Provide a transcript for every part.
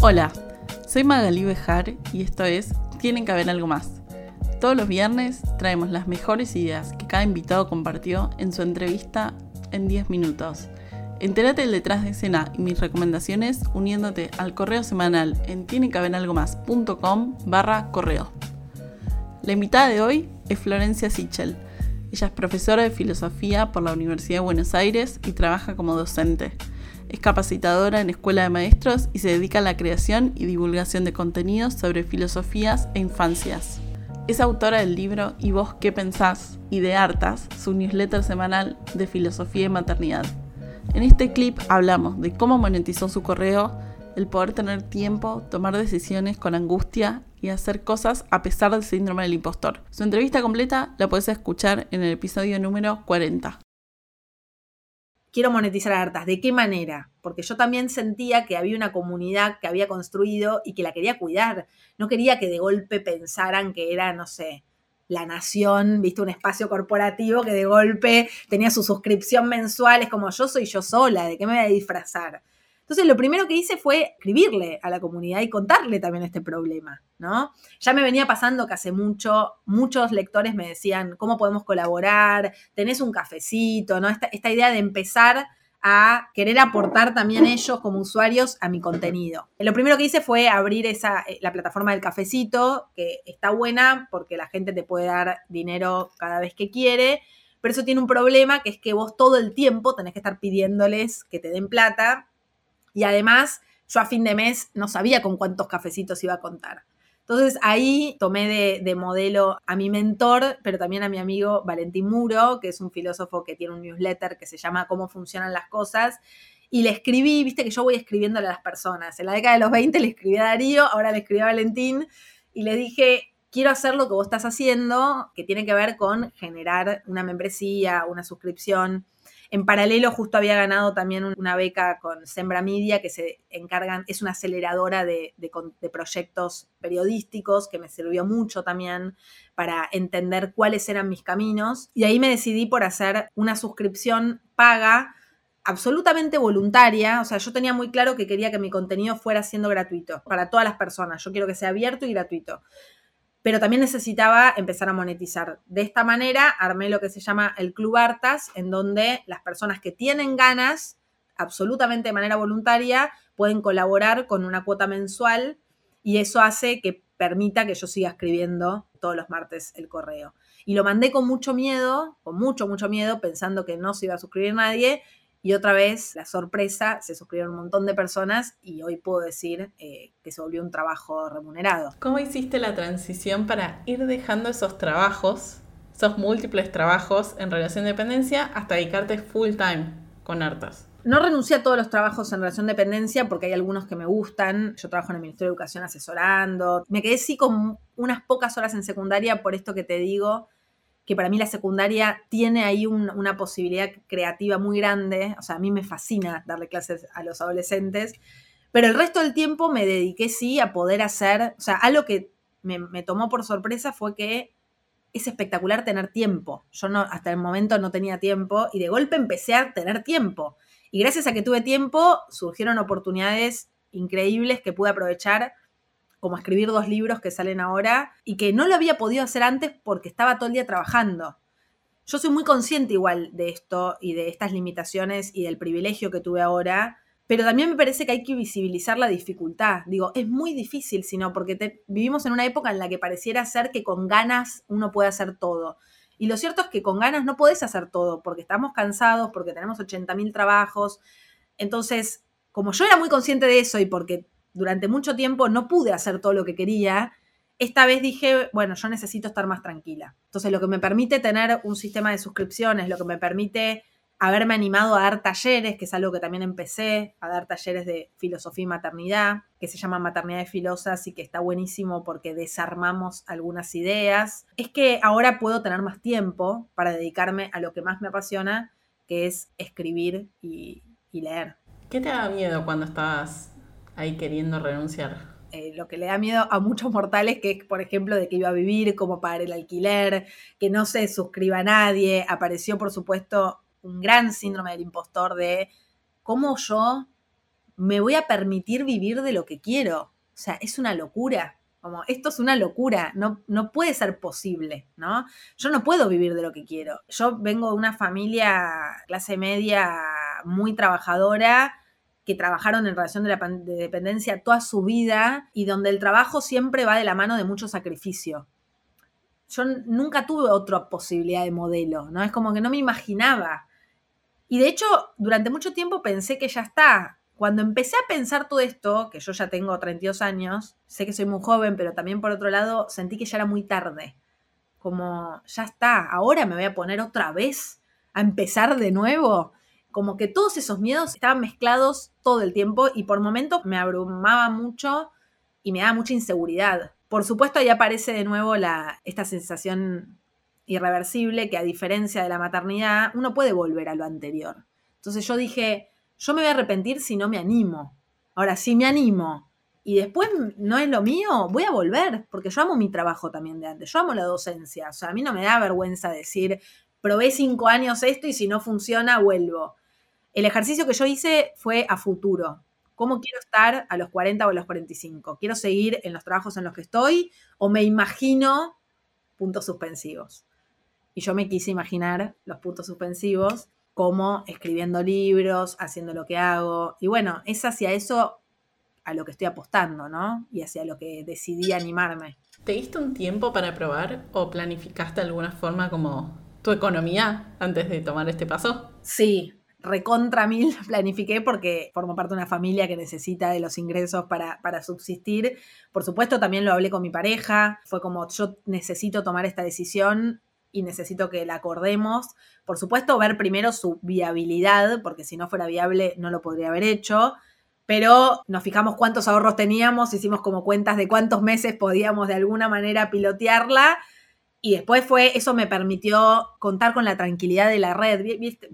Hola, soy Magali Bejar y esto es Tienen que haber algo más. Todos los viernes traemos las mejores ideas que cada invitado compartió en su entrevista en 10 minutos. Entérate del detrás de escena y mis recomendaciones uniéndote al correo semanal en tienenquehaberalgomás.com barra correo. La invitada de hoy es Florencia Sichel. Ella es profesora de filosofía por la Universidad de Buenos Aires y trabaja como docente. Es capacitadora en Escuela de Maestros y se dedica a la creación y divulgación de contenidos sobre filosofías e infancias. Es autora del libro ¿Y vos qué pensás? y de Hartas, su newsletter semanal de filosofía y maternidad. En este clip hablamos de cómo monetizó su correo, el poder tener tiempo, tomar decisiones con angustia y hacer cosas a pesar del síndrome del impostor. Su entrevista completa la puedes escuchar en el episodio número 40 quiero monetizar hartas. ¿De qué manera? Porque yo también sentía que había una comunidad que había construido y que la quería cuidar. No quería que de golpe pensaran que era, no sé, la nación, viste, un espacio corporativo que de golpe tenía su suscripción mensual. Es como yo soy yo sola, ¿de qué me voy a disfrazar? Entonces, lo primero que hice fue escribirle a la comunidad y contarle también este problema, ¿no? Ya me venía pasando que hace mucho, muchos lectores me decían, ¿cómo podemos colaborar? ¿Tenés un cafecito? ¿no? Esta, idea de empezar a querer aportar también ellos como usuarios a mi contenido. Lo primero que hice fue abrir esa, eh, la plataforma del cafecito, que está buena porque la gente te puede dar dinero cada vez que quiere, pero eso tiene un problema, que es que vos todo el tiempo tenés que estar pidiéndoles que te den plata y además, yo a fin de mes no sabía con cuántos cafecitos iba a contar. Entonces ahí tomé de, modelo a mi mentor, pero también a mi amigo Valentín Muro, que es un filósofo que tiene un newsletter que se llama Cómo funcionan las cosas. Y le escribí, viste que yo voy escribiéndole a las personas. En la década de los 20 le escribí a Darío, ahora le escribí a Valentín y le dije, quiero hacer lo que vos estás haciendo, que tiene que ver con generar una membresía, una suscripción en paralelo, justo había ganado también una beca con Sembra Media, que se encargan, es una aceleradora de, proyectos periodísticos, que me sirvió mucho también para entender cuáles eran mis caminos. Y ahí me decidí por hacer una suscripción paga absolutamente voluntaria, o sea, yo tenía muy claro que quería que mi contenido fuera siendo gratuito para todas las personas, yo quiero que sea abierto y gratuito pero también necesitaba empezar a monetizar. De esta manera armé lo que se llama el Club Artas, en donde las personas que tienen ganas, absolutamente de manera voluntaria, pueden colaborar con una cuota mensual y eso hace que permita que yo siga escribiendo todos los martes el correo. Y lo mandé con mucho miedo, con mucho, mucho miedo, pensando que no se iba a suscribir nadie y otra vez, la sorpresa, se suscribieron un montón de personas y hoy puedo decir eh, que se volvió un trabajo remunerado. ¿Cómo hiciste la transición para ir dejando esos trabajos, esos múltiples trabajos en relación de dependencia, hasta dedicarte full time con Artas? No renuncié a todos los trabajos en relación de dependencia porque hay algunos que me gustan. Yo trabajo en el Ministerio de Educación asesorando. Me quedé sí con unas pocas horas en secundaria por esto que te digo que para mí la secundaria tiene ahí una posibilidad creativa muy grande. O sea, a mí me fascina darle clases a los adolescentes, pero el resto del tiempo me dediqué sí a poder hacer, o sea, algo que me, me tomó por sorpresa fue que es espectacular tener tiempo. Yo no, hasta el momento no tenía tiempo y de golpe empecé a tener tiempo. Y gracias a que tuve tiempo, surgieron oportunidades increíbles que pude aprovechar como escribir dos libros que salen ahora y que no lo había podido hacer antes porque estaba todo el día trabajando. Yo soy muy consciente igual de esto y de estas limitaciones y del privilegio que tuve ahora, pero también me parece que hay que visibilizar la dificultad. Digo, es muy difícil, sino porque vivimos en una época en la que pareciera ser que con ganas uno puede hacer todo. Y lo cierto es que con ganas no podés hacer todo, porque estamos cansados, porque tenemos 80.000 trabajos. Entonces, como yo era muy consciente de eso y porque durante mucho tiempo no pude hacer todo lo que quería, esta vez dije, bueno, yo necesito estar más tranquila. Entonces, lo que me permite tener un sistema de suscripciones, lo que me permite haberme animado a dar talleres, que es algo que también empecé, a dar talleres de filosofía y maternidad, que se llama Maternidad de Filosas y que está buenísimo porque desarmamos algunas ideas, es que ahora puedo tener más tiempo para dedicarme a lo que más me apasiona, que es escribir y, leer. ¿Qué te da miedo cuando estás ahí queriendo renunciar. Eh, lo que le da miedo a muchos mortales, que es, por ejemplo, de que iba a vivir, cómo pagar el alquiler, que no se suscriba a nadie. Apareció, por supuesto, un gran síndrome del impostor de cómo yo me voy a permitir vivir de lo que quiero. O sea, es una locura. Como, esto es una locura, no, no puede ser posible, ¿no? Yo no puedo vivir de lo que quiero. Yo vengo de una familia clase media muy trabajadora, que trabajaron en relación de, la, de dependencia toda su vida y donde el trabajo siempre va de la mano de mucho sacrificio. Yo nunca tuve otra posibilidad de modelo, ¿no? Es como que no me imaginaba. Y de hecho, durante mucho tiempo pensé que ya está. Cuando empecé a pensar todo esto, que yo ya tengo 32 años, sé que soy muy joven, pero también por otro lado sentí que ya era muy tarde. Como, ya está, ahora me voy a poner otra vez a empezar de nuevo como que todos esos miedos estaban mezclados todo el tiempo y por momentos me abrumaba mucho y me daba mucha inseguridad. Por supuesto, ahí aparece de nuevo esta sensación irreversible que a diferencia de la maternidad, uno puede volver a lo anterior. Entonces yo dije, yo me voy a arrepentir si no me animo. Ahora, si me animo y después no es lo mío, voy a volver, porque yo amo mi trabajo también de antes, yo amo la docencia, o sea, a mí no me da vergüenza decir, probé cinco años esto y si no funciona, vuelvo. El ejercicio que yo hice fue a futuro. ¿Cómo quiero estar a los 40 o a los 45? ¿Quiero seguir en los trabajos en los que estoy o me imagino puntos suspensivos? Y yo me quise imaginar los puntos suspensivos como escribiendo libros, haciendo lo que hago. Y bueno, es hacia eso a lo que estoy apostando, ¿no? Y hacia lo que decidí animarme. ¿Te diste un tiempo para probar o planificaste de alguna forma como tu economía antes de tomar este paso? Sí, recontra mil planifiqué porque formo parte de una familia que necesita de los ingresos para, para, subsistir. Por supuesto, también lo hablé con mi pareja. Fue como yo necesito tomar esta decisión y necesito que la acordemos. Por supuesto, ver primero su viabilidad, porque si no fuera viable no lo podría haber hecho. Pero nos fijamos cuántos ahorros teníamos, hicimos como cuentas de cuántos meses podíamos de alguna manera pilotearla y después fue, eso me permitió contar con la tranquilidad de la red.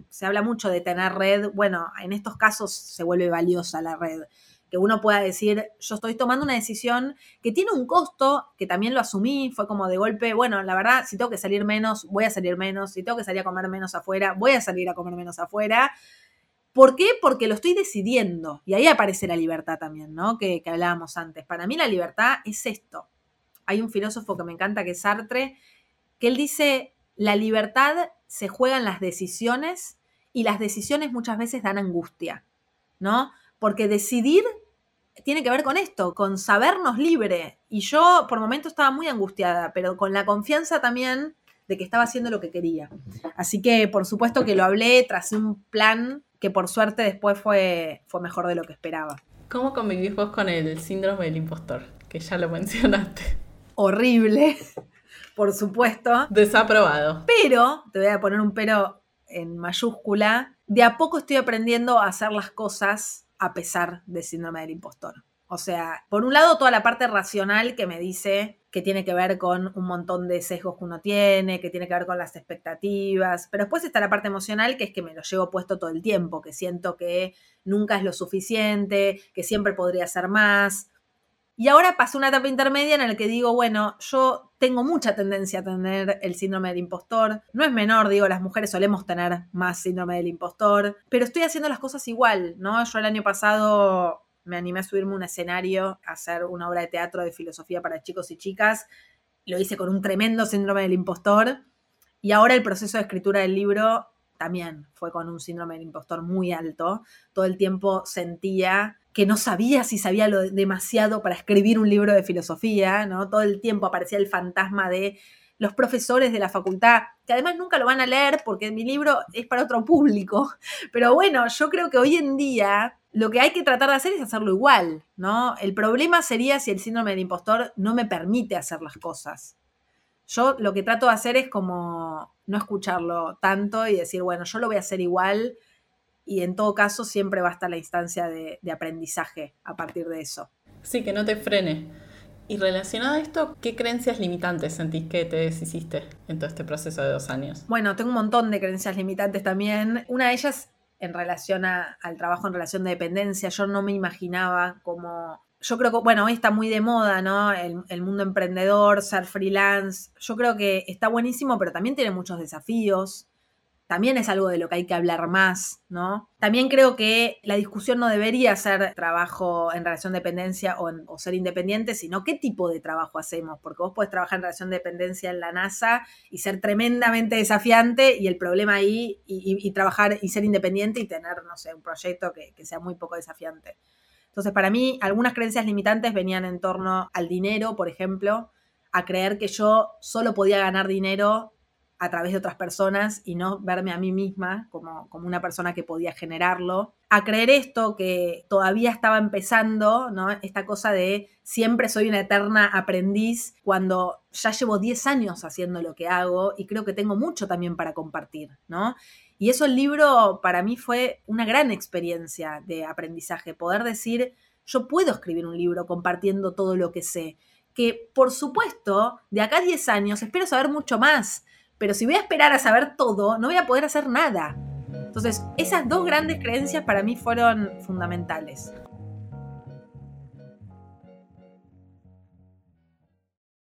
Se habla mucho de tener red. Bueno, en estos casos se vuelve valiosa la red. Que uno pueda decir, yo estoy tomando una decisión que tiene un costo, que también lo asumí, fue como de golpe, bueno, la verdad, si tengo que salir menos, voy a salir menos, si tengo que salir a comer menos afuera, voy a salir a comer menos afuera. ¿Por qué? Porque lo estoy decidiendo. Y ahí aparece la libertad también, ¿no? Que, que hablábamos antes. Para mí la libertad es esto. Hay un filósofo que me encanta, que es Sartre, que él dice, la libertad se juega en las decisiones y las decisiones muchas veces dan angustia, ¿no? Porque decidir tiene que ver con esto, con sabernos libre. Y yo por momentos estaba muy angustiada, pero con la confianza también de que estaba haciendo lo que quería. Así que por supuesto que lo hablé, tras un plan que por suerte después fue, fue mejor de lo que esperaba. ¿Cómo convivís vos con el síndrome del impostor? Que ya lo mencionaste. Horrible por supuesto. Desaprobado. Pero, te voy a poner un pero en mayúscula, de a poco estoy aprendiendo a hacer las cosas a pesar del síndrome del impostor. O sea, por un lado toda la parte racional que me dice que tiene que ver con un montón de sesgos que uno tiene, que tiene que ver con las expectativas, pero después está la parte emocional que es que me lo llevo puesto todo el tiempo, que siento que nunca es lo suficiente, que siempre podría ser más, y ahora pasó una etapa intermedia en la que digo, bueno, yo tengo mucha tendencia a tener el síndrome del impostor. No es menor, digo, las mujeres solemos tener más síndrome del impostor, pero estoy haciendo las cosas igual, ¿no? Yo el año pasado me animé a subirme a un escenario, a hacer una obra de teatro de filosofía para chicos y chicas. Lo hice con un tremendo síndrome del impostor. Y ahora el proceso de escritura del libro también fue con un síndrome del impostor muy alto. Todo el tiempo sentía que no sabía si sabía lo demasiado para escribir un libro de filosofía, ¿no? Todo el tiempo aparecía el fantasma de los profesores de la facultad, que además nunca lo van a leer porque mi libro es para otro público. Pero bueno, yo creo que hoy en día lo que hay que tratar de hacer es hacerlo igual, ¿no? El problema sería si el síndrome del impostor no me permite hacer las cosas. Yo lo que trato de hacer es como no escucharlo tanto y decir, bueno, yo lo voy a hacer igual y en todo caso siempre va a estar la instancia de, aprendizaje a partir de eso. Sí, que no te frene. Y relacionado a esto, ¿qué creencias limitantes sentís que te deshiciste en todo este proceso de dos años? Bueno, tengo un montón de creencias limitantes también. Una de ellas en relación al trabajo en relación de dependencia. Yo no me imaginaba como... Yo creo que, bueno, hoy está muy de moda, ¿no? El, el mundo emprendedor, ser freelance. Yo creo que está buenísimo, pero también tiene muchos desafíos también es algo de lo que hay que hablar más, ¿no? También creo que la discusión no debería ser trabajo en relación de dependencia o, ser independiente, sino qué tipo de trabajo hacemos, porque vos podés trabajar en relación de dependencia en la NASA y ser tremendamente desafiante y el problema ahí, y, trabajar y ser independiente y tener, no sé, un proyecto que, que sea muy poco desafiante. Entonces, para mí, algunas creencias limitantes venían en torno al dinero, por ejemplo, a creer que yo solo podía ganar dinero a través de otras personas y no verme a mí misma como, como, una persona que podía generarlo. A creer esto que todavía estaba empezando, ¿no? Esta cosa de siempre soy una eterna aprendiz cuando ya llevo 10 años haciendo lo que hago y creo que tengo mucho también para compartir, ¿no? Y eso el libro para mí fue una gran experiencia de aprendizaje, poder decir, yo puedo escribir un libro compartiendo todo lo que sé que por supuesto, de acá a 10 años espero saber mucho más, pero si voy a esperar a saber todo, no voy a poder hacer nada. Entonces, esas dos grandes creencias para mí fueron fundamentales.